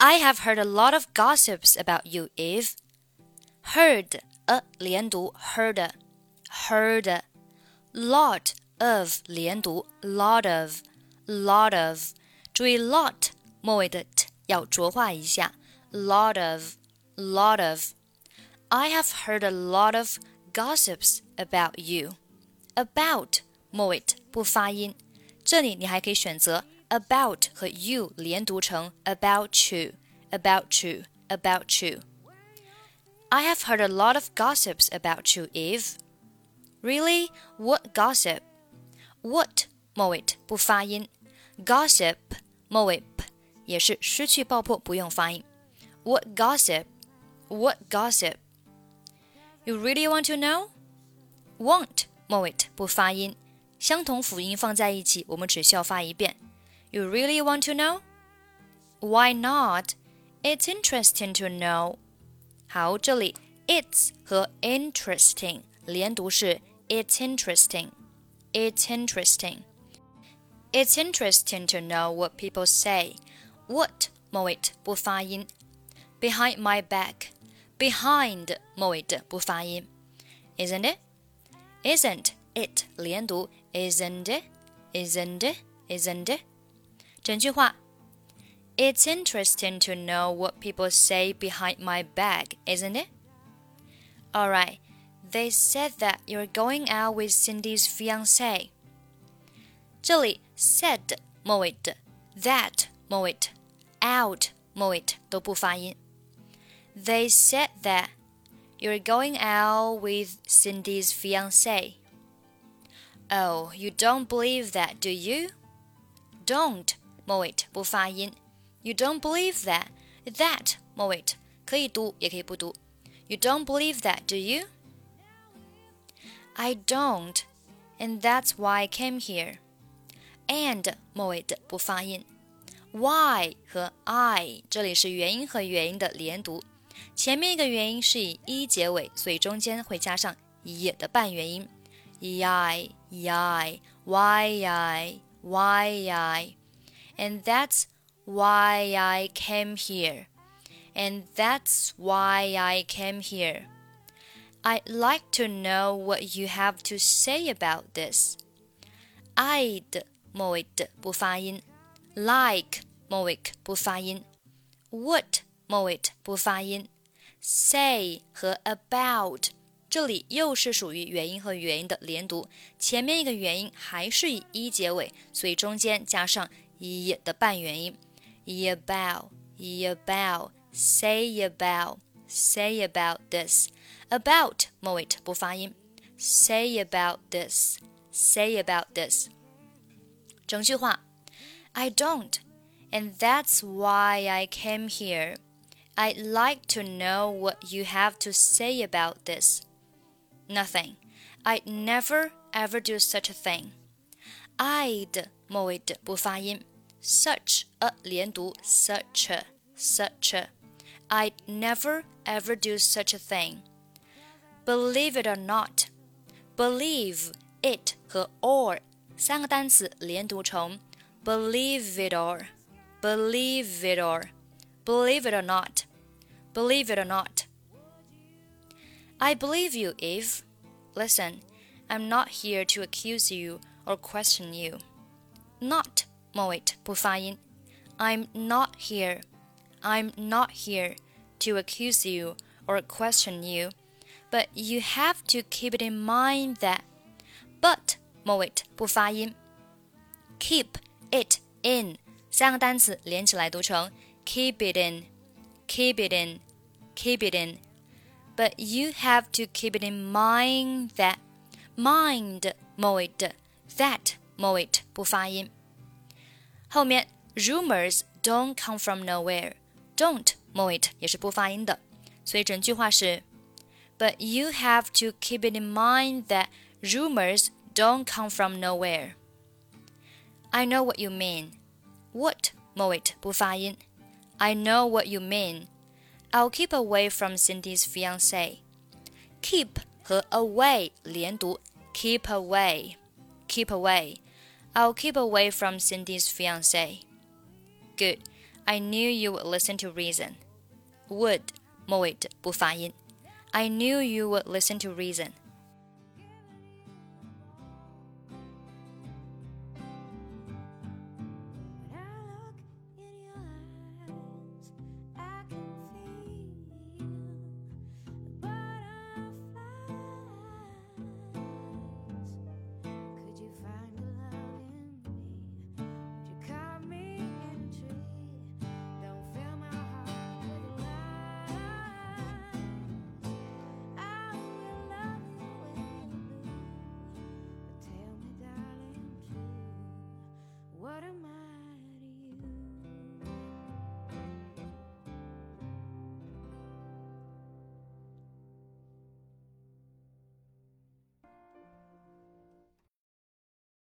I have heard a lot of gossips about you, Eve. Heard a 连读 heard heard lot of 连读 lot of lot of 注意 lot 末尾的 t 要浊化一下 lot of lot of I have heard a lot of gossips about you. About 末尾不发音，这里你还可以选择 about 和 you 连读成 about you, about you, about you. I have heard a lot of gossips about you, Eve. Really? What gossip? What 末尾不发音，gossip 末尾 p 也是失去爆破，不用发音。What gossip? What gossip? You really want to know? Want 末尾不发音，相同辅音放在一起，我们只需要发一遍。 You really want to know? Why not? It's interesting to know. 好，这里 it's 和 interesting 连读是 it's interesting. It's interesting. It's interesting to know what people say. What 末尾不发音。Behind my back. Behind 末尾不发音。Isn't it? Isn't it 连读 Isn't it? Isn't it? Isn't it? 整句话 It's interesting to know what people say behind my back, isn't it? Alright, they said that you're going out with Cindy's fiance. 这里 said 末尾的 that 末尾 out 末尾都不发音。They said that you're going out with Cindy's fiance. Oh, you don't believe that, do you? Don't 末尾不发音。You don't believe that. That 末尾可以读也可以不读。You don't believe that, do you? I don't, and that's why I came here. And 末尾的不发音。Why 和 I 这里是元音和元音的连读，前面一个元音是以 e 结尾，所以中间会加上 e 的半元音。e i e i y i y i, and that's why I came here. And that's why I came here. I'd like to know what you have to say about this. I'd 末尾的不发音，like 末尾不发音，would 末尾不发音，say 和 about 这里又是属于元音和元音的连读，前面一个元音还是以一结尾，所以中间加上 一的半元音。about, about, say about, say about this, about 末尾不发音，say about this, say about this。整句话，I don't, and that's why I came here. I'd like to know what you have to say about this. Nothing. I'd never ever do such a thing. I'd 末尾不发音。 such a 连读 such a such a I'd never ever do such a thing. Believe it or not, believe it 和 or 三个单词连读成 believe it or believe it or believe it or not believe it or not. I believe you, Eve. Listen, I'm not here to accuse you or question you. Not 末尾不发音。I'm not here. I'm not here to accuse you or question you, but you have to keep it in mind that. But 末尾不发音。Keep it in 三个单词连起来读成 keep it in, keep it in, keep it in. But you have to keep it in mind that mind 末尾的 that 末尾不发音。 后面 rumors don't come from nowhere。don't 末尾也是不发音的，所以整句话是：But you have to keep it in mind that rumors don't come from nowhere. I know what you mean. What 末尾不发音。I know what you mean. I'll keep away from Cindy's fiance. Keep 和 away 连读，keep away, keep away. I'll keep away from Cindy's fiance. Good. I knew you would listen to reason. Would 末尾不发音。I knew you would listen to reason.